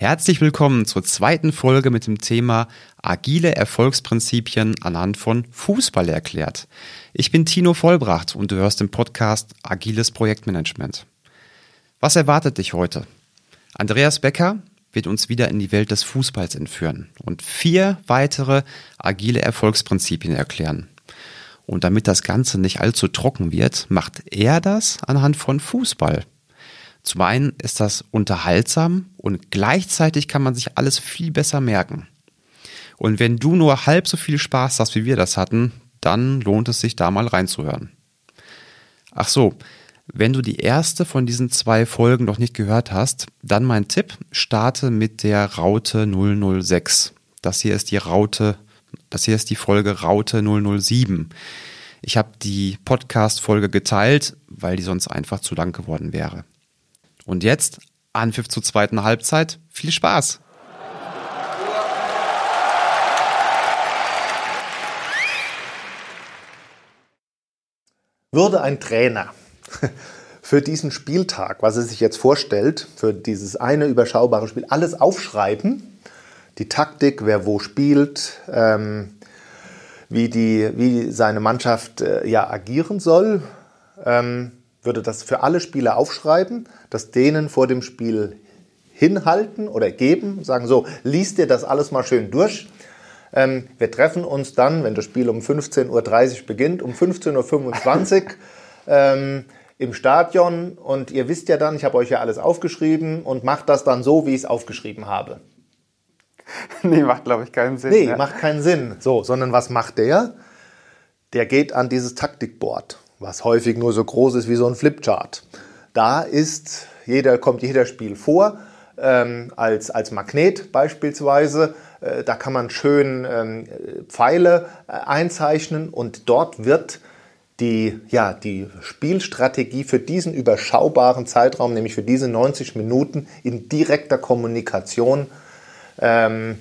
Herzlich willkommen zur zweiten Folge mit dem Thema Agile Erfolgsprinzipien anhand von Fußball erklärt. Ich bin Tino Vollbracht und du hörst den Podcast Agiles Projektmanagement. Was erwartet dich heute? Andreas Becker wird uns wieder in die Welt des Fußballs entführen und vier weitere agile Erfolgsprinzipien erklären. Und damit das Ganze nicht allzu trocken wird, macht er das anhand von Fußball. Zum einen ist das unterhaltsam und gleichzeitig kann man sich alles viel besser merken. Und wenn du nur halb so viel Spaß hast, wie wir das hatten, dann lohnt es sich da mal reinzuhören. Ach so, wenn du die erste von diesen zwei Folgen noch nicht gehört hast, dann mein Tipp, starte mit der Raute 006. Das hier ist die Raute, das hier ist die Folge Raute 007. Ich habe die Podcast-Folge geteilt, weil die sonst einfach zu lang geworden wäre. Und jetzt Anpfiff zur zweiten Halbzeit. Viel Spaß! Würde ein Trainer für diesen Spieltag, was er sich jetzt vorstellt, für dieses eine überschaubare Spiel, alles aufschreiben, die Taktik, wer wo spielt, ähm, wie, die, wie seine Mannschaft äh, ja agieren soll, ähm, würde das für alle Spieler aufschreiben, das denen vor dem Spiel hinhalten oder geben, sagen so, liest dir das alles mal schön durch. Ähm, wir treffen uns dann, wenn das Spiel um 15.30 Uhr beginnt, um 15.25 Uhr ähm, im Stadion und ihr wisst ja dann, ich habe euch ja alles aufgeschrieben und macht das dann so, wie ich es aufgeschrieben habe. Nee, macht glaube ich keinen Sinn. Nee, ja. macht keinen Sinn. So, sondern was macht der? Der geht an dieses Taktikboard was häufig nur so groß ist wie so ein Flipchart. Da ist jeder, kommt jeder Spiel vor, ähm, als, als Magnet beispielsweise. Äh, da kann man schön ähm, Pfeile äh, einzeichnen und dort wird die, ja, die Spielstrategie für diesen überschaubaren Zeitraum, nämlich für diese 90 Minuten in direkter Kommunikation ähm,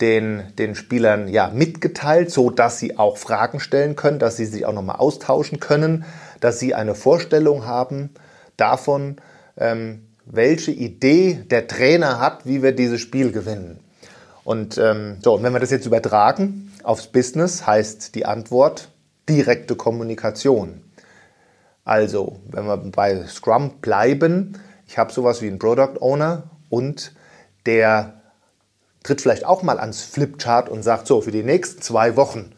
den, den Spielern ja, mitgeteilt, so dass sie auch Fragen stellen können, dass sie sich auch nochmal austauschen können, dass sie eine Vorstellung haben davon, ähm, welche Idee der Trainer hat, wie wir dieses Spiel gewinnen. Und ähm, so, und wenn wir das jetzt übertragen aufs Business, heißt die Antwort direkte Kommunikation. Also, wenn wir bei Scrum bleiben, ich habe sowas wie einen Product Owner und der tritt vielleicht auch mal ans Flipchart und sagt, so, für die nächsten zwei Wochen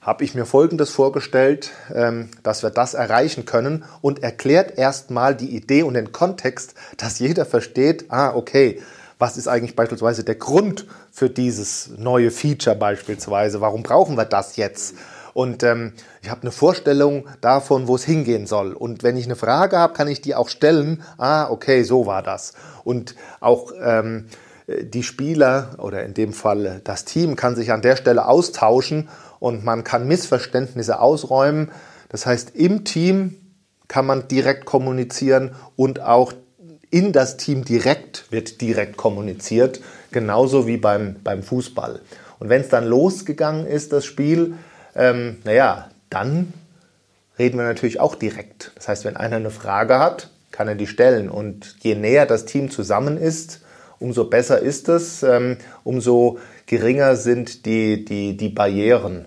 habe ich mir Folgendes vorgestellt, ähm, dass wir das erreichen können und erklärt erstmal die Idee und den Kontext, dass jeder versteht, ah, okay, was ist eigentlich beispielsweise der Grund für dieses neue Feature beispielsweise? Warum brauchen wir das jetzt? Und ähm, ich habe eine Vorstellung davon, wo es hingehen soll. Und wenn ich eine Frage habe, kann ich die auch stellen. Ah, okay, so war das. Und auch ähm, die Spieler oder in dem Fall das Team kann sich an der Stelle austauschen und man kann Missverständnisse ausräumen. Das heißt, im Team kann man direkt kommunizieren und auch in das Team direkt wird direkt kommuniziert, genauso wie beim, beim Fußball. Und wenn es dann losgegangen ist, das Spiel, ähm, naja, dann reden wir natürlich auch direkt. Das heißt, wenn einer eine Frage hat, kann er die stellen. Und je näher das Team zusammen ist, umso besser ist es, ähm, umso geringer sind die, die, die Barrieren,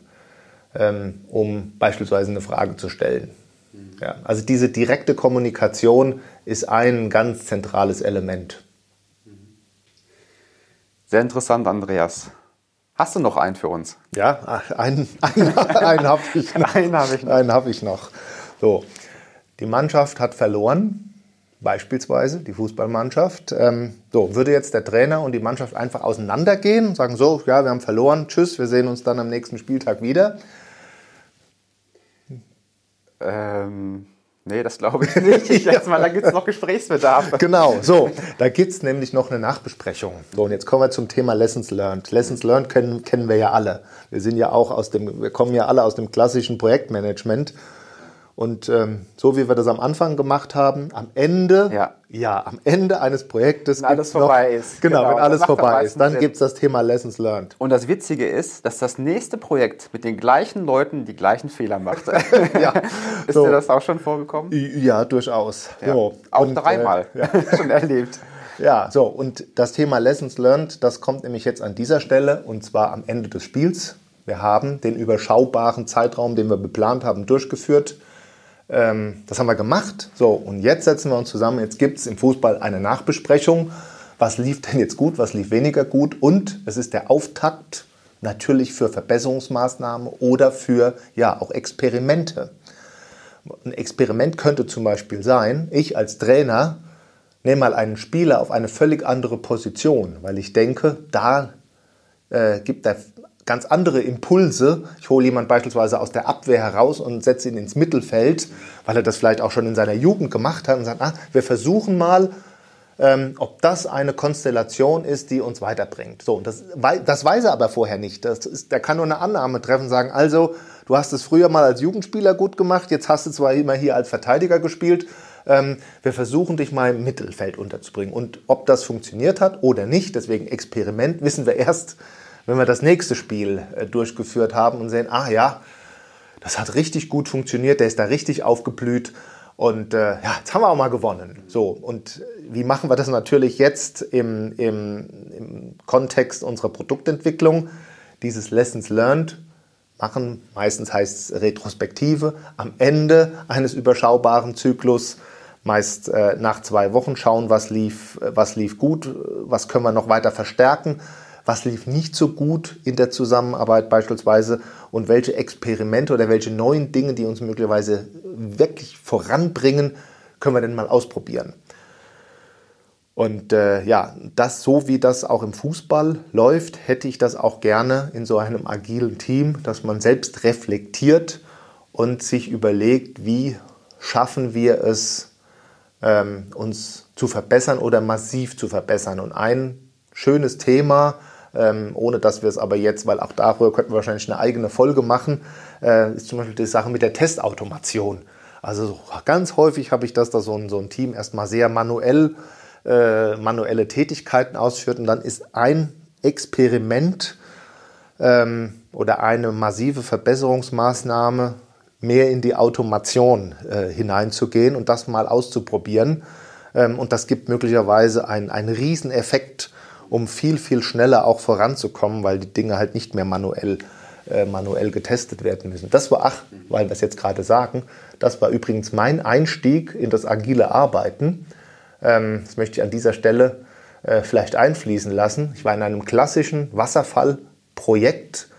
ähm, um beispielsweise eine Frage zu stellen. Ja, also diese direkte Kommunikation ist ein ganz zentrales Element. Sehr interessant, Andreas. Hast du noch einen für uns? Ja, einen, einen, einen habe ich noch. einen habe ich noch. Einen hab ich noch. So, die Mannschaft hat verloren beispielsweise die Fußballmannschaft. Ähm, so, würde jetzt der Trainer und die Mannschaft einfach auseinandergehen und sagen, so, ja, wir haben verloren, tschüss, wir sehen uns dann am nächsten Spieltag wieder? Ähm, nee, das glaube ich nicht. Ich schätze mal, da gibt es noch Gesprächsbedarf. Genau, so, da gibt es nämlich noch eine Nachbesprechung. So, und jetzt kommen wir zum Thema Lessons Learned. Lessons Learned kennen, kennen wir ja alle. Wir sind ja auch aus dem, wir kommen ja alle aus dem klassischen Projektmanagement und ähm, so wie wir das am Anfang gemacht haben, am Ende, ja, ja am Ende eines Projektes, wenn alles vorbei ist, genau, genau wenn alles vorbei ist, dann gibt es das Thema Lessons Learned. Und das Witzige ist, dass das nächste Projekt mit den gleichen Leuten die gleichen Fehler macht. ja, ist so. dir das auch schon vorgekommen? Ja, durchaus. Ja. So. Auch Und, dreimal äh, ja. schon erlebt. Ja, so, und das Thema Lessons Learned, das kommt nämlich jetzt an dieser Stelle und zwar am Ende des Spiels. Wir haben den überschaubaren Zeitraum, den wir geplant haben, durchgeführt. Ähm, das haben wir gemacht. So, und jetzt setzen wir uns zusammen. Jetzt gibt es im Fußball eine Nachbesprechung. Was lief denn jetzt gut, was lief weniger gut? Und es ist der Auftakt natürlich für Verbesserungsmaßnahmen oder für ja auch Experimente. Ein Experiment könnte zum Beispiel sein, ich als Trainer nehme mal einen Spieler auf eine völlig andere Position, weil ich denke, da äh, gibt er ganz andere Impulse. Ich hole jemanden beispielsweise aus der Abwehr heraus und setze ihn ins Mittelfeld, weil er das vielleicht auch schon in seiner Jugend gemacht hat und sagt, ah, wir versuchen mal, ähm, ob das eine Konstellation ist, die uns weiterbringt. So, das, das weiß er aber vorher nicht. Das ist, der kann nur eine Annahme treffen, sagen, also, du hast es früher mal als Jugendspieler gut gemacht, jetzt hast du zwar immer hier als Verteidiger gespielt, ähm, wir versuchen dich mal im Mittelfeld unterzubringen. Und ob das funktioniert hat oder nicht, deswegen Experiment, wissen wir erst, wenn wir das nächste Spiel äh, durchgeführt haben und sehen, ah ja, das hat richtig gut funktioniert, der ist da richtig aufgeblüht und äh, ja, jetzt haben wir auch mal gewonnen. So, und wie machen wir das natürlich jetzt im, im, im Kontext unserer Produktentwicklung? Dieses Lessons Learned machen, meistens heißt es Retrospektive, am Ende eines überschaubaren Zyklus, meist äh, nach zwei Wochen schauen, was lief, was lief gut, was können wir noch weiter verstärken was lief nicht so gut in der Zusammenarbeit beispielsweise und welche Experimente oder welche neuen Dinge, die uns möglicherweise wirklich voranbringen, können wir denn mal ausprobieren. Und äh, ja, das so wie das auch im Fußball läuft, hätte ich das auch gerne in so einem agilen Team, dass man selbst reflektiert und sich überlegt, wie schaffen wir es, ähm, uns zu verbessern oder massiv zu verbessern. Und ein schönes Thema, ähm, ohne dass wir es aber jetzt, weil auch darüber könnten wir wahrscheinlich eine eigene Folge machen, äh, ist zum Beispiel die Sache mit der Testautomation. Also ganz häufig habe ich das, dass so ein, so ein Team erstmal sehr manuell äh, manuelle Tätigkeiten ausführt und dann ist ein Experiment ähm, oder eine massive Verbesserungsmaßnahme mehr in die Automation äh, hineinzugehen und das mal auszuprobieren. Ähm, und das gibt möglicherweise einen, einen Rieseneffekt um viel, viel schneller auch voranzukommen, weil die Dinge halt nicht mehr manuell, äh, manuell getestet werden müssen. Das war, ach, weil wir es jetzt gerade sagen, das war übrigens mein Einstieg in das agile Arbeiten. Ähm, das möchte ich an dieser Stelle äh, vielleicht einfließen lassen. Ich war in einem klassischen Wasserfallprojekt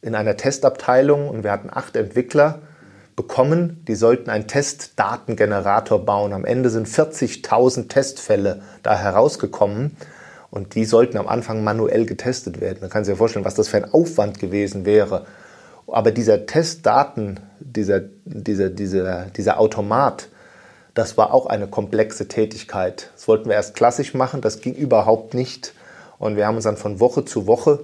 in einer Testabteilung und wir hatten acht Entwickler bekommen, die sollten einen Testdatengenerator bauen. Am Ende sind 40.000 Testfälle da herausgekommen. Und die sollten am Anfang manuell getestet werden. Man kann sich ja vorstellen, was das für ein Aufwand gewesen wäre. Aber dieser Testdaten, dieser, dieser, dieser, dieser Automat, das war auch eine komplexe Tätigkeit. Das wollten wir erst klassisch machen, das ging überhaupt nicht. Und wir haben uns dann von Woche zu Woche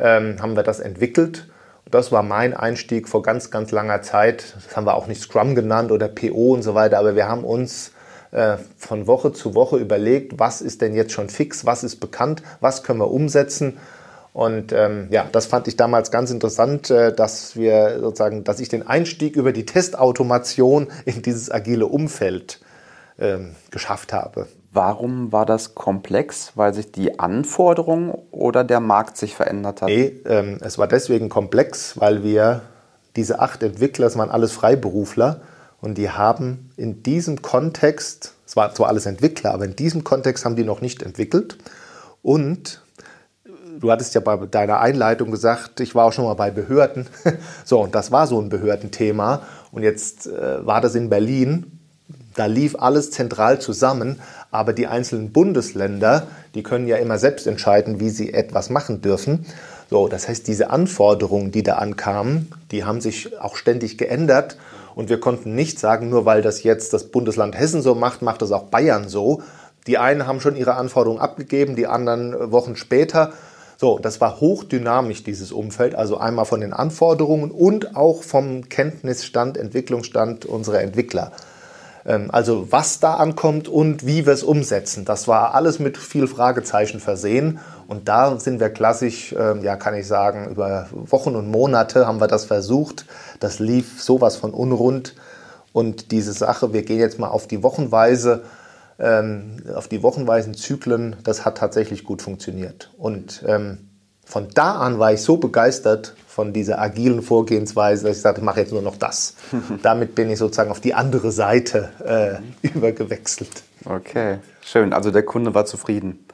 ähm, haben wir das entwickelt. Und das war mein Einstieg vor ganz, ganz langer Zeit. Das haben wir auch nicht Scrum genannt oder PO und so weiter, aber wir haben uns äh, von Woche zu Woche überlegt, was ist denn jetzt schon fix, was ist bekannt, was können wir umsetzen. Und ähm, ja, das fand ich damals ganz interessant, äh, dass wir sozusagen, dass ich den Einstieg über die Testautomation in dieses agile Umfeld ähm, geschafft habe. Warum war das komplex? Weil sich die Anforderungen oder der Markt sich verändert hat? Nee, ähm, es war deswegen komplex, weil wir diese acht Entwickler, das waren alles Freiberufler, und die haben in diesem Kontext, es war zwar alles Entwickler, aber in diesem Kontext haben die noch nicht entwickelt. Und du hattest ja bei deiner Einleitung gesagt, ich war auch schon mal bei Behörden. So, und das war so ein Behördenthema. Und jetzt äh, war das in Berlin. Da lief alles zentral zusammen, aber die einzelnen Bundesländer, die können ja immer selbst entscheiden, wie sie etwas machen dürfen. So, das heißt, diese Anforderungen, die da ankamen, die haben sich auch ständig geändert. Und wir konnten nicht sagen, nur weil das jetzt das Bundesland Hessen so macht, macht das auch Bayern so. Die einen haben schon ihre Anforderungen abgegeben, die anderen Wochen später. So, das war hochdynamisch, dieses Umfeld. Also einmal von den Anforderungen und auch vom Kenntnisstand, Entwicklungsstand unserer Entwickler. Ähm, also was da ankommt und wie wir es umsetzen. Das war alles mit viel Fragezeichen versehen. Und da sind wir klassisch, ähm, ja, kann ich sagen, über Wochen und Monate haben wir das versucht. Das lief sowas von unrund. Und diese Sache, wir gehen jetzt mal auf die Wochenweise ähm, auf die wochenweisen Zyklen, das hat tatsächlich gut funktioniert. Und von da an war ich so begeistert von dieser agilen Vorgehensweise, dass ich sagte, ich mache jetzt nur noch das. Damit bin ich sozusagen auf die andere Seite äh, übergewechselt. Okay, schön. Also der Kunde war zufrieden.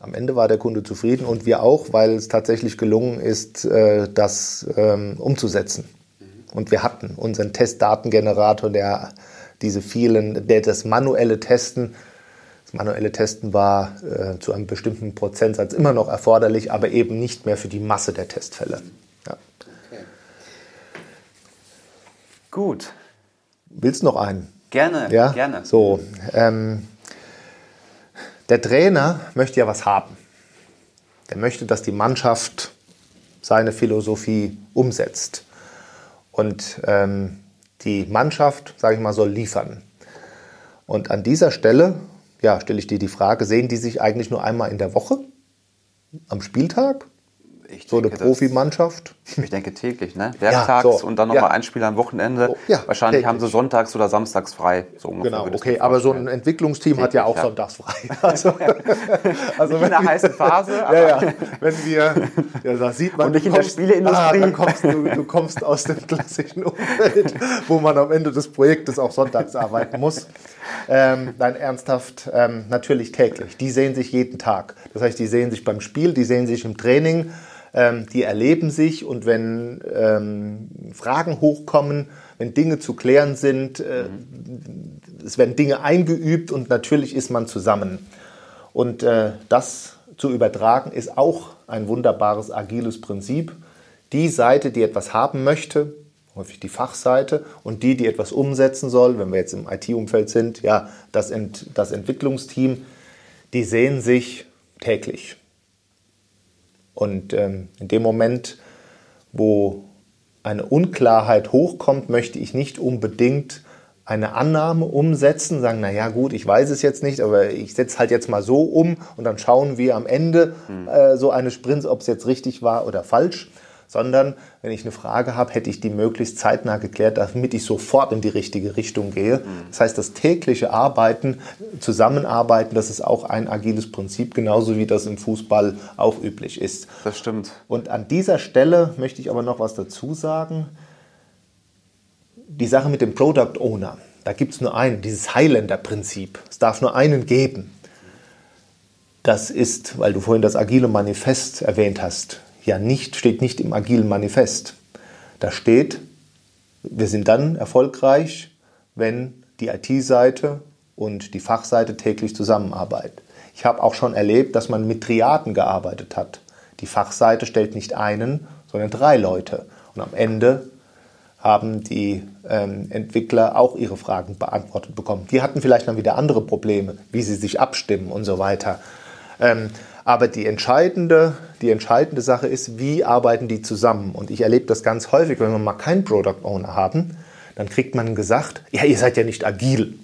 Am Ende war der Kunde zufrieden und wir auch, weil es tatsächlich gelungen ist, äh, das ähm, umzusetzen. Und wir hatten unseren Testdatengenerator, der diese vielen, der das manuelle Testen, das manuelle Testen war äh, zu einem bestimmten Prozentsatz immer noch erforderlich, aber eben nicht mehr für die Masse der Testfälle. Ja. Okay. Gut. Willst du noch einen? Gerne, ja? gerne. So, ähm, der Trainer möchte ja was haben. Der möchte, dass die Mannschaft seine Philosophie umsetzt. Und ähm, die Mannschaft, sage ich mal, soll liefern. Und an dieser Stelle ja, stelle ich dir die Frage, sehen die sich eigentlich nur einmal in der Woche am Spieltag? Ich so eine Profimannschaft? Ich denke täglich, ne? Werktags ja, so, und dann nochmal ja. ein Spiel am Wochenende. Oh, ja, Wahrscheinlich täglich. haben sie sonntags oder samstags frei. So genau, okay, aber so ein Entwicklungsteam täglich, hat ja auch sonntags frei. Also, also in der heißen Phase. ja, ja, wenn wir, ja, da sieht man. Und nicht in der Spieleindustrie. Ah, kommst du, du kommst aus dem klassischen Umfeld, wo man am Ende des Projektes auch sonntags arbeiten muss. Ähm, nein, ernsthaft, ähm, natürlich täglich. Die sehen sich jeden Tag. Das heißt, die sehen sich beim Spiel, die sehen sich im Training ähm, die erleben sich und wenn ähm, Fragen hochkommen, wenn Dinge zu klären sind, äh, mhm. es werden Dinge eingeübt und natürlich ist man zusammen. Und äh, das zu übertragen ist auch ein wunderbares agiles Prinzip. Die Seite, die etwas haben möchte, häufig die Fachseite, und die, die etwas umsetzen soll, wenn wir jetzt im IT-Umfeld sind, ja, das, Ent das Entwicklungsteam, die sehen sich täglich. Und ähm, in dem Moment, wo eine Unklarheit hochkommt, möchte ich nicht unbedingt eine Annahme umsetzen, sagen, naja gut, ich weiß es jetzt nicht, aber ich setze halt jetzt mal so um und dann schauen wir am Ende hm. äh, so eines Sprints, ob es jetzt richtig war oder falsch, sondern wenn ich eine Frage habe, hätte ich die möglichst zeitnah geklärt, damit ich sofort in die richtige Richtung gehe. Mhm. Das heißt, das tägliche Arbeiten, Zusammenarbeiten, das ist auch ein agiles Prinzip, genauso wie das im Fußball auch üblich ist. Das stimmt. Und an dieser Stelle möchte ich aber noch was dazu sagen. Die Sache mit dem Product Owner, da gibt es nur einen, dieses Highlander-Prinzip. Es darf nur einen geben. Das ist, weil du vorhin das agile Manifest erwähnt hast, ja nicht, steht nicht im agilen Manifest. Da steht, wir sind dann erfolgreich, wenn die IT-Seite und die Fachseite täglich zusammenarbeiten. Ich habe auch schon erlebt, dass man mit Triaden gearbeitet hat. Die Fachseite stellt nicht einen, sondern drei Leute. Und am Ende haben die ähm, Entwickler auch ihre Fragen beantwortet bekommen. Die hatten vielleicht dann wieder andere Probleme, wie sie sich abstimmen und so weiter. Ähm, aber die entscheidende, die entscheidende Sache ist, wie arbeiten die zusammen? Und ich erlebe das ganz häufig, wenn wir mal keinen Product Owner haben, dann kriegt man gesagt, ja, ihr seid ja nicht agil.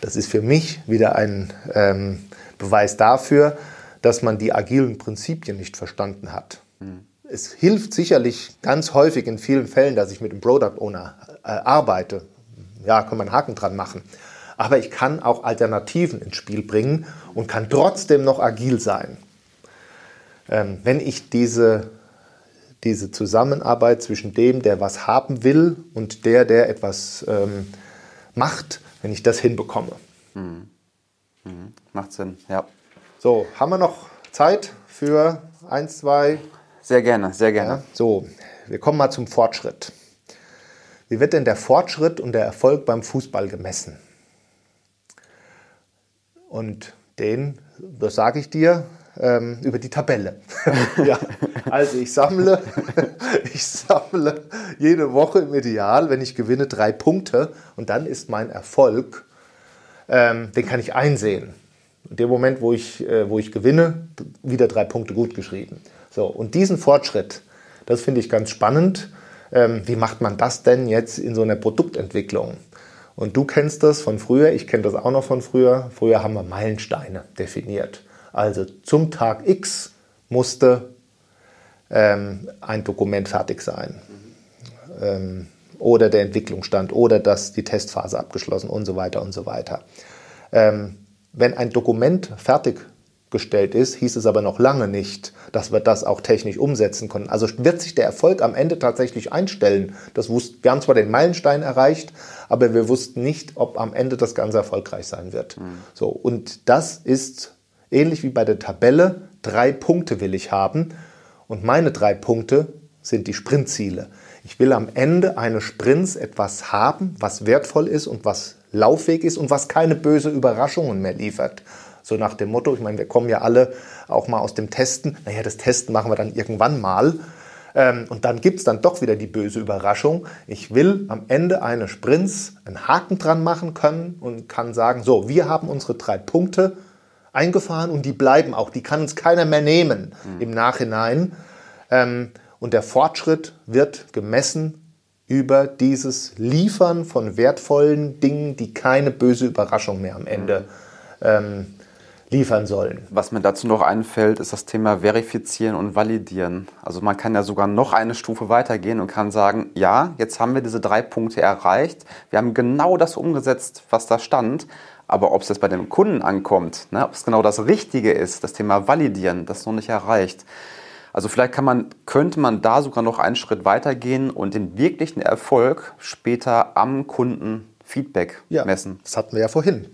Das ist für mich wieder ein ähm, Beweis dafür, dass man die agilen Prinzipien nicht verstanden hat. Mhm. Es hilft sicherlich ganz häufig in vielen Fällen, dass ich mit dem Product Owner äh, arbeite. Ja, kann man einen Haken dran machen aber ich kann auch Alternativen ins Spiel bringen und kann trotzdem noch agil sein. Ähm, wenn ich diese, diese Zusammenarbeit zwischen dem, der was haben will und der, der etwas ähm, macht, wenn ich das hinbekomme. Mhm. Mhm. Macht Sinn, ja. So, haben wir noch Zeit für eins, zwei? Sehr gerne, sehr gerne. Ja, so, wir kommen mal zum Fortschritt. Wie wird denn der Fortschritt und der Erfolg beim Fußball gemessen? Und den, das sage ich dir, ähm, über die Tabelle. ja, also ich sammle, ich sammle jede Woche im Ideal, wenn ich gewinne, drei Punkte und dann ist mein Erfolg, ähm, den kann ich einsehen. In dem Moment, wo ich, äh, wo ich gewinne, wieder drei Punkte gut geschrieben. So, und diesen Fortschritt, das finde ich ganz spannend. Ähm, wie macht man das denn jetzt in so einer Produktentwicklung? Und du kennst das von früher, ich kenne das auch noch von früher. Früher haben wir Meilensteine definiert. Also zum Tag X musste ähm, ein Dokument fertig sein. Ähm, oder der Entwicklungsstand oder dass die Testphase abgeschlossen und so weiter und so weiter. Ähm, wenn ein Dokument fertiggestellt ist, hieß es aber noch lange nicht, dass wir das auch technisch umsetzen können. Also wird sich der Erfolg am Ende tatsächlich einstellen. Das wussten, wir haben zwar den Meilenstein erreicht, aber wir wussten nicht, ob am Ende das Ganze erfolgreich sein wird. Mhm. So, und das ist ähnlich wie bei der Tabelle. Drei Punkte will ich haben. Und meine drei Punkte sind die Sprintziele. Ich will am Ende eines Sprints etwas haben, was wertvoll ist und was Laufweg ist und was keine böse Überraschungen mehr liefert. So nach dem Motto, ich meine, wir kommen ja alle auch mal aus dem Testen. Naja, das Testen machen wir dann irgendwann mal. Ähm, und dann gibt es dann doch wieder die böse Überraschung. Ich will am Ende eines Sprints einen Haken dran machen können und kann sagen, so, wir haben unsere drei Punkte eingefahren und die bleiben auch. Die kann uns keiner mehr nehmen mhm. im Nachhinein. Ähm, und der Fortschritt wird gemessen über dieses Liefern von wertvollen Dingen, die keine böse Überraschung mehr am Ende ähm, liefern sollen. Was mir dazu noch einfällt, ist das Thema Verifizieren und Validieren. Also man kann ja sogar noch eine Stufe weitergehen und kann sagen, ja, jetzt haben wir diese drei Punkte erreicht, wir haben genau das umgesetzt, was da stand, aber ob es jetzt bei dem Kunden ankommt, ne, ob es genau das Richtige ist, das Thema Validieren, das ist noch nicht erreicht. Also vielleicht kann man, könnte man da sogar noch einen Schritt weitergehen und den wirklichen Erfolg später am Kunden Feedback ja, messen. Das hatten wir ja vorhin.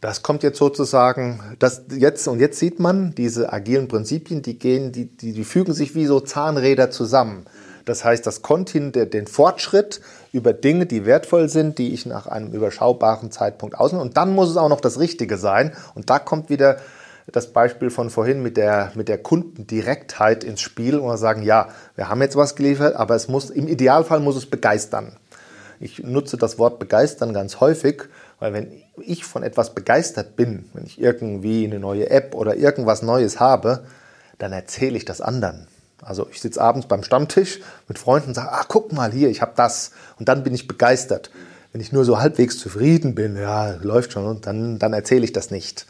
Das kommt jetzt sozusagen, das jetzt und jetzt sieht man diese agilen Prinzipien, die gehen, die, die, die fügen sich wie so Zahnräder zusammen. Das heißt, das Kontin, den Fortschritt über Dinge, die wertvoll sind, die ich nach einem überschaubaren Zeitpunkt ausnehme. Und dann muss es auch noch das Richtige sein. Und da kommt wieder das Beispiel von vorhin mit der, mit der Kundendirektheit ins Spiel und wir sagen, ja, wir haben jetzt was geliefert, aber es muss, im Idealfall muss es begeistern. Ich nutze das Wort begeistern ganz häufig, weil wenn ich von etwas begeistert bin, wenn ich irgendwie eine neue App oder irgendwas Neues habe, dann erzähle ich das anderen. Also ich sitze abends beim Stammtisch mit Freunden und sage, ach guck mal hier, ich habe das und dann bin ich begeistert. Wenn ich nur so halbwegs zufrieden bin, ja, läuft schon und dann, dann erzähle ich das nicht.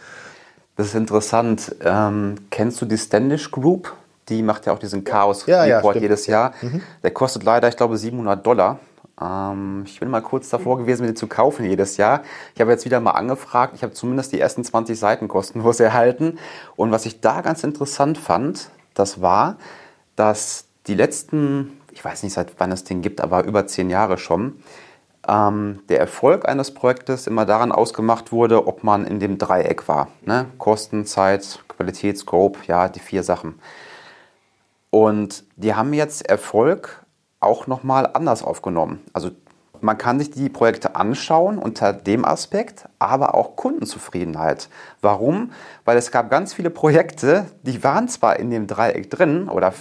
Das ist interessant. Ähm, kennst du die Standish Group? Die macht ja auch diesen Chaos-Report ja, ja, jedes Jahr. Mhm. Der kostet leider, ich glaube, 700 Dollar. Ähm, ich bin mal kurz davor gewesen, mir den zu kaufen jedes Jahr. Ich habe jetzt wieder mal angefragt. Ich habe zumindest die ersten 20 Seiten kostenlos erhalten. Und was ich da ganz interessant fand, das war, dass die letzten, ich weiß nicht, seit wann es den gibt, aber über zehn Jahre schon, ähm, der Erfolg eines Projektes immer daran ausgemacht wurde, ob man in dem Dreieck war. Ne? Kosten, Zeit, Qualität, Scope, ja, die vier Sachen. Und die haben jetzt Erfolg auch nochmal anders aufgenommen. Also man kann sich die Projekte anschauen unter dem Aspekt, aber auch Kundenzufriedenheit. Warum? Weil es gab ganz viele Projekte, die waren zwar in dem Dreieck drin oder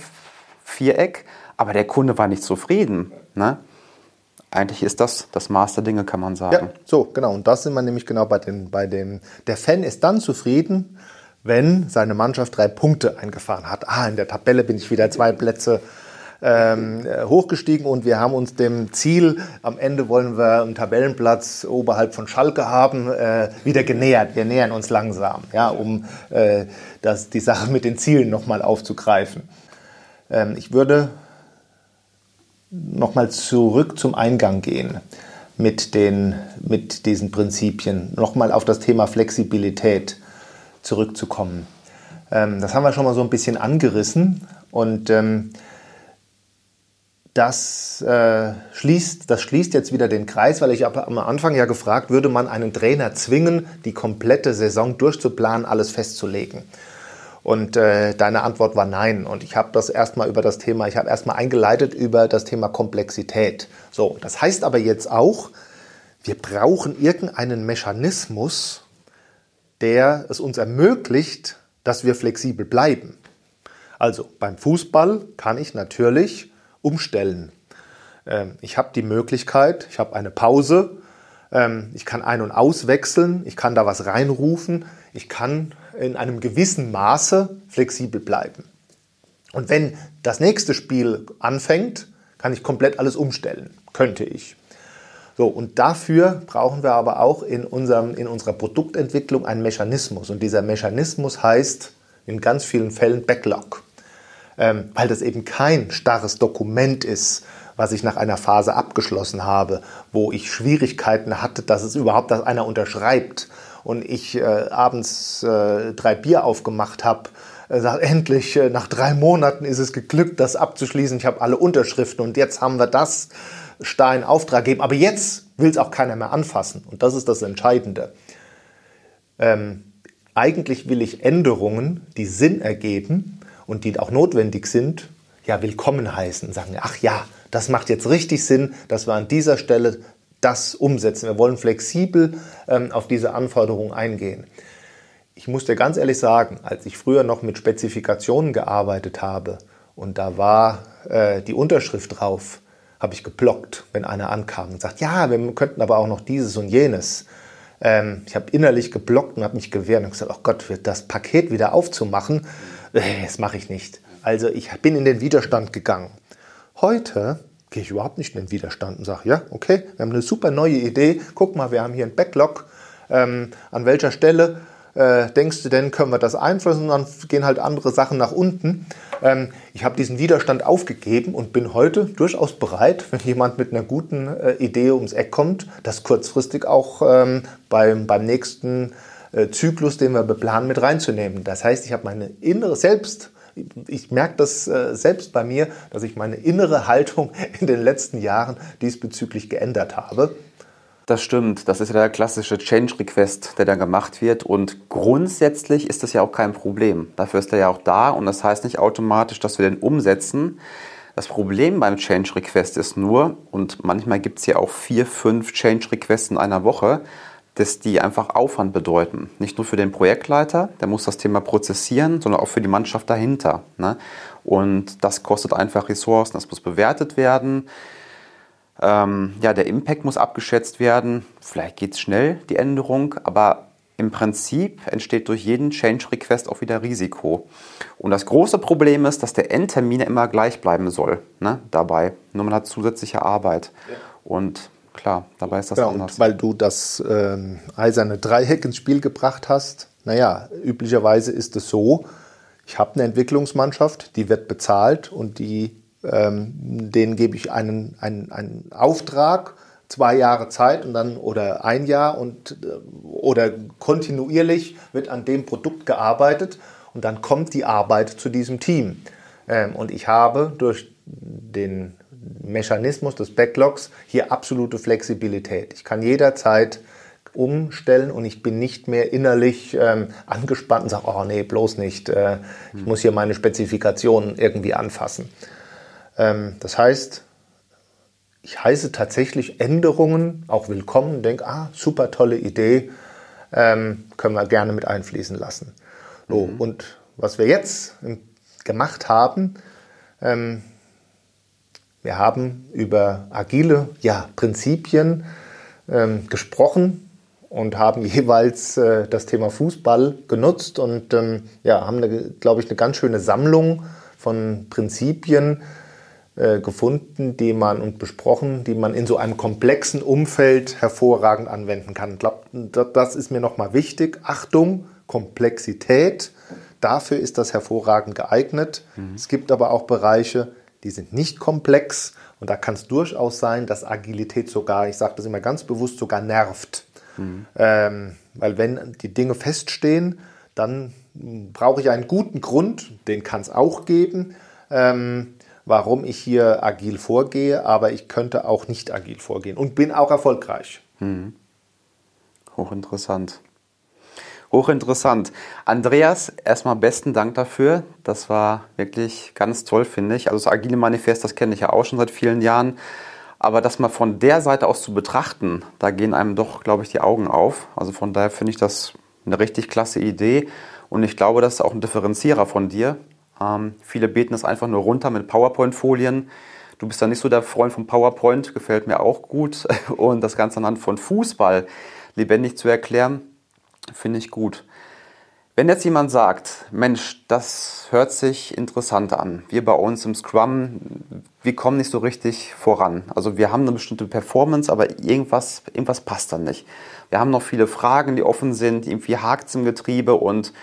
Viereck, aber der Kunde war nicht zufrieden. Ne? eigentlich ist das das Maß der Dinge, kann man sagen. Ja, so, genau. Und das sind wir nämlich genau bei den, bei den, der Fan ist dann zufrieden, wenn seine Mannschaft drei Punkte eingefahren hat. Ah, in der Tabelle bin ich wieder zwei Plätze ähm, hochgestiegen und wir haben uns dem Ziel, am Ende wollen wir einen Tabellenplatz oberhalb von Schalke haben, äh, wieder genähert. Wir nähern uns langsam, ja, um äh, das, die Sache mit den Zielen nochmal aufzugreifen. Ähm, ich würde nochmal zurück zum Eingang gehen mit, den, mit diesen Prinzipien, nochmal auf das Thema Flexibilität zurückzukommen. Ähm, das haben wir schon mal so ein bisschen angerissen und ähm, das, äh, schließt, das schließt jetzt wieder den Kreis, weil ich am Anfang ja gefragt, würde man einen Trainer zwingen, die komplette Saison durchzuplanen, alles festzulegen. Und äh, deine Antwort war nein. Und ich habe das erstmal über das Thema, ich habe erstmal eingeleitet über das Thema Komplexität. So, das heißt aber jetzt auch, wir brauchen irgendeinen Mechanismus, der es uns ermöglicht, dass wir flexibel bleiben. Also beim Fußball kann ich natürlich umstellen. Ähm, ich habe die Möglichkeit, ich habe eine Pause, ähm, ich kann ein- und auswechseln, ich kann da was reinrufen, ich kann in einem gewissen Maße flexibel bleiben. Und wenn das nächste Spiel anfängt, kann ich komplett alles umstellen. Könnte ich. So, und dafür brauchen wir aber auch in, unserem, in unserer Produktentwicklung einen Mechanismus. Und dieser Mechanismus heißt in ganz vielen Fällen Backlog. Ähm, weil das eben kein starres Dokument ist, was ich nach einer Phase abgeschlossen habe, wo ich Schwierigkeiten hatte, dass es überhaupt dass einer unterschreibt und ich äh, abends äh, drei Bier aufgemacht habe, äh, sagt, endlich, äh, nach drei Monaten ist es geglückt, das abzuschließen. Ich habe alle Unterschriften und jetzt haben wir das Stein Auftrag gegeben. Aber jetzt will es auch keiner mehr anfassen. Und das ist das Entscheidende. Ähm, eigentlich will ich Änderungen, die Sinn ergeben und die auch notwendig sind, ja, willkommen heißen. Sagen, ach ja, das macht jetzt richtig Sinn, dass wir an dieser Stelle das umsetzen. Wir wollen flexibel ähm, auf diese Anforderungen eingehen. Ich muss dir ganz ehrlich sagen, als ich früher noch mit Spezifikationen gearbeitet habe und da war äh, die Unterschrift drauf, habe ich geblockt, wenn einer ankam und sagt, ja, wir könnten aber auch noch dieses und jenes. Ähm, ich habe innerlich geblockt und habe mich gewehrt und gesagt, oh Gott, wird das Paket wieder aufzumachen, das mache ich nicht. Also ich bin in den Widerstand gegangen. Heute gehe ich überhaupt nicht in den Widerstand und sage, ja, okay, wir haben eine super neue Idee. Guck mal, wir haben hier einen Backlog. Ähm, an welcher Stelle äh, denkst du denn, können wir das einflussen? Und dann gehen halt andere Sachen nach unten. Ähm, ich habe diesen Widerstand aufgegeben und bin heute durchaus bereit, wenn jemand mit einer guten äh, Idee ums Eck kommt, das kurzfristig auch ähm, beim, beim nächsten Zyklus, den wir beplanen, mit reinzunehmen. Das heißt, ich habe meine innere Selbst ich merke das äh, selbst bei mir, dass ich meine innere Haltung in den letzten Jahren diesbezüglich geändert habe. Das stimmt. Das ist ja der klassische Change Request, der dann gemacht wird. Und grundsätzlich ist das ja auch kein Problem. Dafür ist er ja auch da und das heißt nicht automatisch, dass wir den umsetzen. Das Problem beim Change Request ist nur, und manchmal gibt es ja auch vier, fünf Change Requests in einer Woche, dass die einfach Aufwand bedeuten. Nicht nur für den Projektleiter, der muss das Thema prozessieren, sondern auch für die Mannschaft dahinter. Ne? Und das kostet einfach Ressourcen, das muss bewertet werden. Ähm, ja, der Impact muss abgeschätzt werden. Vielleicht geht es schnell, die Änderung, aber im Prinzip entsteht durch jeden Change Request auch wieder Risiko. Und das große Problem ist, dass der Endtermin immer gleich bleiben soll ne, dabei. Nur man hat zusätzliche Arbeit. Ja. Und klar, dabei ist das ja, anders. Weil du das ähm, eiserne Dreieck ins Spiel gebracht hast, naja, üblicherweise ist es so, ich habe eine Entwicklungsmannschaft, die wird bezahlt und die ähm, denen gebe ich einen, einen, einen Auftrag, zwei Jahre Zeit und dann oder ein Jahr und äh, oder kontinuierlich wird an dem Produkt gearbeitet und dann kommt die Arbeit zu diesem Team. Ähm, und ich habe durch den Mechanismus des Backlogs hier absolute Flexibilität. Ich kann jederzeit umstellen und ich bin nicht mehr innerlich ähm, angespannt und sage, oh nee, bloß nicht, äh, ich muss hier meine Spezifikationen irgendwie anfassen. Ähm, das heißt, ich heiße tatsächlich Änderungen auch willkommen, denke, ah, super tolle Idee, ähm, können wir gerne mit einfließen lassen. So, mhm. Und was wir jetzt gemacht haben, ähm, wir haben über agile ja, Prinzipien ähm, gesprochen und haben jeweils äh, das Thema Fußball genutzt und ähm, ja, haben, glaube ich, eine ganz schöne Sammlung von Prinzipien äh, gefunden, die man und besprochen, die man in so einem komplexen Umfeld hervorragend anwenden kann. Ich glaube, das ist mir nochmal wichtig. Achtung, Komplexität. Dafür ist das hervorragend geeignet. Mhm. Es gibt aber auch Bereiche, die sind nicht komplex und da kann es durchaus sein, dass Agilität sogar, ich sage das immer ganz bewusst, sogar nervt. Mhm. Ähm, weil wenn die Dinge feststehen, dann brauche ich einen guten Grund, den kann es auch geben. Ähm, warum ich hier agil vorgehe, aber ich könnte auch nicht agil vorgehen und bin auch erfolgreich. Hm. Hochinteressant. Hochinteressant. Andreas, erstmal besten Dank dafür. Das war wirklich ganz toll, finde ich. Also das Agile Manifest, das kenne ich ja auch schon seit vielen Jahren. Aber das mal von der Seite aus zu betrachten, da gehen einem doch, glaube ich, die Augen auf. Also von daher finde ich das eine richtig klasse Idee. Und ich glaube, das ist auch ein Differenzierer von dir, ähm, viele beten es einfach nur runter mit PowerPoint-Folien. Du bist da nicht so der Freund von PowerPoint, gefällt mir auch gut. Und das Ganze anhand von Fußball lebendig zu erklären, finde ich gut. Wenn jetzt jemand sagt, Mensch, das hört sich interessant an, wir bei uns im Scrum, wir kommen nicht so richtig voran. Also wir haben eine bestimmte Performance, aber irgendwas, irgendwas passt dann nicht. Wir haben noch viele Fragen, die offen sind, irgendwie hakt es im Getriebe und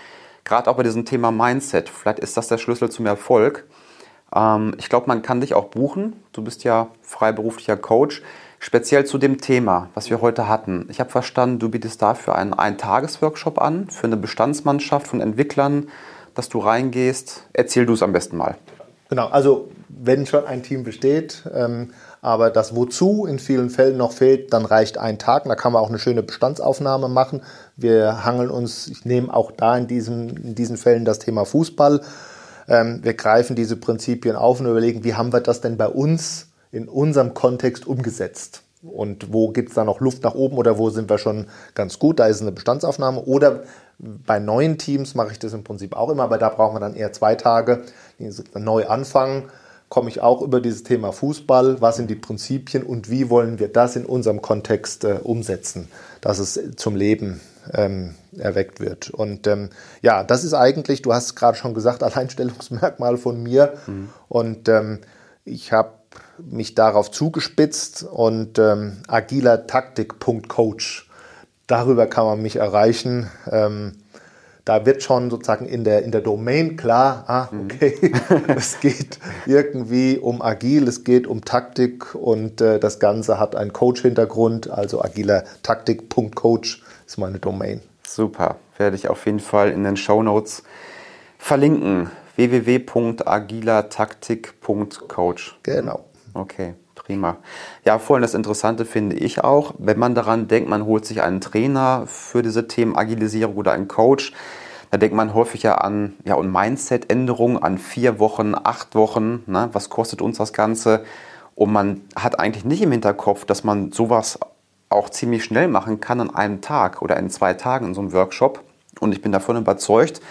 gerade auch bei diesem Thema Mindset, vielleicht ist das der Schlüssel zum Erfolg. Ähm, ich glaube, man kann dich auch buchen. Du bist ja freiberuflicher Coach. Speziell zu dem Thema, was wir heute hatten. Ich habe verstanden, du bietest dafür einen Ein-Tages-Workshop an, für eine Bestandsmannschaft von Entwicklern, dass du reingehst. Erzähl du es am besten mal. Genau, also wenn schon ein Team besteht, ähm, aber das Wozu in vielen Fällen noch fehlt, dann reicht ein Tag. Da kann man auch eine schöne Bestandsaufnahme machen. Wir hangeln uns, ich nehme auch da in diesen, in diesen Fällen das Thema Fußball. Ähm, wir greifen diese Prinzipien auf und überlegen, wie haben wir das denn bei uns in unserem Kontext umgesetzt? Und wo gibt es da noch Luft nach oben oder wo sind wir schon ganz gut? Da ist eine Bestandsaufnahme. Oder bei neuen Teams mache ich das im Prinzip auch immer, aber da brauchen wir dann eher zwei Tage, neu anfangen komme ich auch über dieses Thema Fußball. Was sind die Prinzipien und wie wollen wir das in unserem Kontext äh, umsetzen, dass es zum Leben ähm, erweckt wird. Und ähm, ja, das ist eigentlich, du hast gerade schon gesagt, Alleinstellungsmerkmal von mir. Mhm. Und ähm, ich habe mich darauf zugespitzt und ähm, agiler Taktik.coach. Darüber kann man mich erreichen. Ähm, da wird schon sozusagen in der, in der Domain klar, ah, mhm. okay, es geht irgendwie um agil, es geht um Taktik und äh, das Ganze hat einen Coach-Hintergrund, also agiler Taktik.coach ist meine Domain. Super, werde ich auf jeden Fall in den Show Notes verlinken. www.agilertaktik.coach. Genau. Okay, prima. Ja, vor allem das Interessante finde ich auch, wenn man daran denkt, man holt sich einen Trainer für diese Themen Agilisierung oder einen Coach, da denkt man häufig ja an ja, und Mindset-Änderungen, an vier Wochen, acht Wochen. Ne? Was kostet uns das Ganze? Und man hat eigentlich nicht im Hinterkopf, dass man sowas auch ziemlich schnell machen kann an einem Tag oder in zwei Tagen in so einem Workshop. Und ich bin davon überzeugt,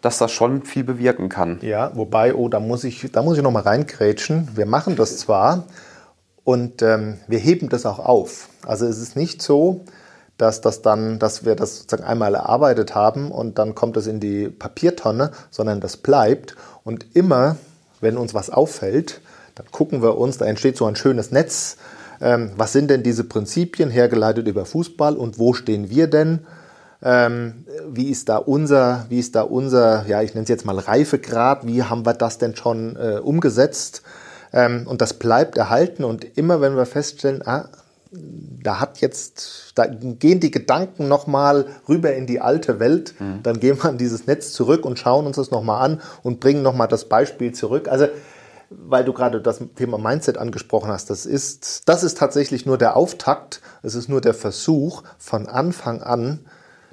dass das schon viel bewirken kann. Ja, wobei, oh, da muss ich, da muss ich noch mal reingrätschen. Wir machen das zwar und ähm, wir heben das auch auf. Also es ist nicht so, dass das dann, dass wir das sozusagen einmal erarbeitet haben und dann kommt es in die Papiertonne, sondern das bleibt. Und immer, wenn uns was auffällt, dann gucken wir uns, da entsteht so ein schönes Netz. Ähm, was sind denn diese Prinzipien hergeleitet über Fußball und wo stehen wir denn? Ähm, wie ist da unser, wie ist da unser, ja, ich nenne es jetzt mal Reifegrad, wie haben wir das denn schon äh, umgesetzt? Ähm, und das bleibt erhalten und immer wenn wir feststellen, ah, da hat jetzt, da gehen die Gedanken nochmal rüber in die alte Welt, mhm. dann gehen wir an dieses Netz zurück und schauen uns das nochmal an und bringen nochmal das Beispiel zurück. Also, weil du gerade das Thema Mindset angesprochen hast, das ist, das ist tatsächlich nur der Auftakt, es ist nur der Versuch, von Anfang an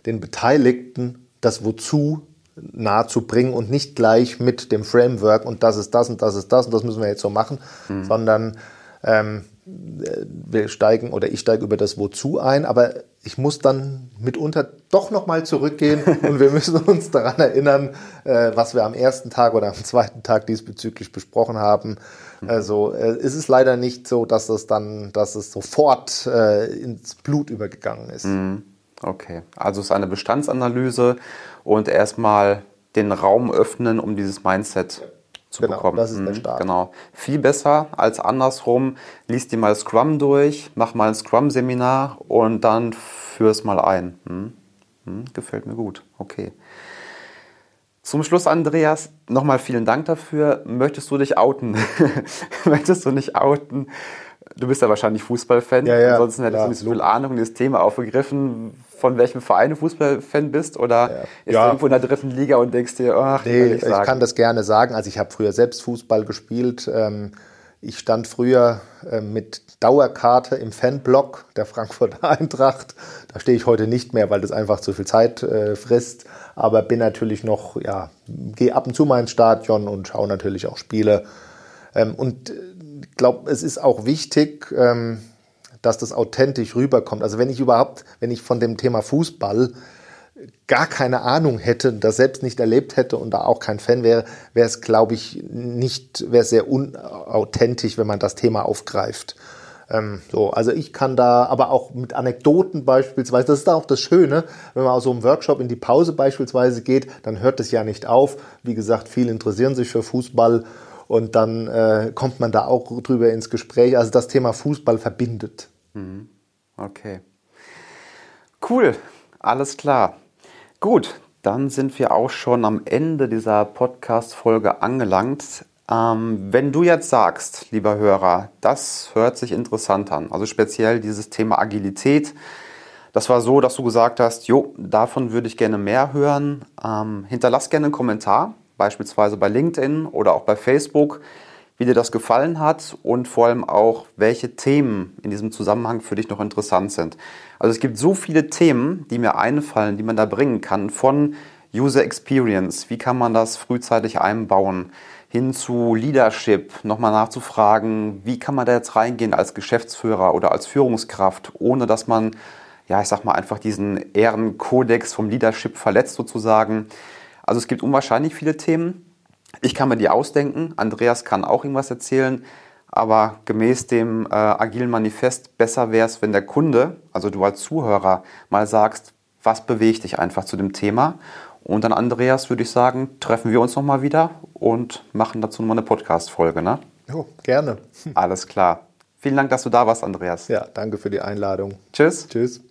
den Beteiligten das Wozu nahe zu bringen und nicht gleich mit dem Framework und das ist das und das ist das und das müssen wir jetzt so machen, mhm. sondern ähm, wir steigen oder ich steige über das Wozu ein, aber ich muss dann mitunter doch nochmal zurückgehen und wir müssen uns daran erinnern, äh, was wir am ersten Tag oder am zweiten Tag diesbezüglich besprochen haben. Also äh, ist es leider nicht so, dass es dann, dass es sofort äh, ins Blut übergegangen ist. Mhm. Okay, also es ist eine Bestandsanalyse und erstmal den Raum öffnen, um dieses Mindset zu genau, bekommen. Das ist der mhm, Start. Genau. Viel besser als andersrum. Lies dir mal Scrum durch, mach mal ein Scrum-Seminar und dann führ es mal ein. Hm? Hm? Gefällt mir gut. Okay. Zum Schluss, Andreas, nochmal vielen Dank dafür. Möchtest du dich outen? Möchtest du nicht outen? Du bist ja wahrscheinlich Fußballfan. Ja, ja, Ansonsten hättest du nicht so viel Ahnung, dieses Thema aufgegriffen von welchem Verein du Fußballfan bist oder ja. ist ja. du irgendwo in der dritten Liga und denkst dir, ach, nee, ich, ich kann das gerne sagen. Also ich habe früher selbst Fußball gespielt. Ähm, ich stand früher ähm, mit Dauerkarte im Fanblock der Frankfurter Eintracht. Da stehe ich heute nicht mehr, weil das einfach zu viel Zeit äh, frisst. Aber bin natürlich noch, ja, gehe ab und zu mal ins Stadion und schaue natürlich auch Spiele. Ähm, und äh, glaube, es ist auch wichtig, dass das authentisch rüberkommt. Also wenn ich überhaupt, wenn ich von dem Thema Fußball gar keine Ahnung hätte, das selbst nicht erlebt hätte und da auch kein Fan wäre, wäre es, glaube ich, nicht, wäre sehr unauthentisch, wenn man das Thema aufgreift. Ähm, so, also ich kann da, aber auch mit Anekdoten beispielsweise, das ist auch das Schöne, wenn man aus so einem Workshop in die Pause beispielsweise geht, dann hört es ja nicht auf. Wie gesagt, viele interessieren sich für Fußball und dann äh, kommt man da auch drüber ins Gespräch. Also das Thema Fußball verbindet. Mhm. Okay. Cool, alles klar. Gut, dann sind wir auch schon am Ende dieser Podcast-Folge angelangt. Ähm, wenn du jetzt sagst, lieber Hörer, das hört sich interessant an, also speziell dieses Thema Agilität, das war so, dass du gesagt hast, jo, davon würde ich gerne mehr hören. Ähm, hinterlass gerne einen Kommentar, beispielsweise bei LinkedIn oder auch bei Facebook, wie dir das gefallen hat und vor allem auch, welche Themen in diesem Zusammenhang für dich noch interessant sind. Also es gibt so viele Themen, die mir einfallen, die man da bringen kann, von User Experience, wie kann man das frühzeitig einbauen, hin zu Leadership, nochmal nachzufragen, wie kann man da jetzt reingehen als Geschäftsführer oder als Führungskraft, ohne dass man ja, ich sag mal, einfach diesen Ehrenkodex vom Leadership verletzt sozusagen. Also es gibt unwahrscheinlich viele Themen. Ich kann mir die ausdenken. Andreas kann auch irgendwas erzählen. Aber gemäß dem äh, agilen Manifest besser wäre es, wenn der Kunde, also du als Zuhörer, mal sagst, was bewegt dich einfach zu dem Thema. Und dann, Andreas, würde ich sagen, treffen wir uns nochmal wieder und machen dazu nochmal eine Podcast-Folge. Ne? Jo, gerne. Alles klar. Vielen Dank, dass du da warst, Andreas. Ja, danke für die Einladung. Tschüss. Tschüss.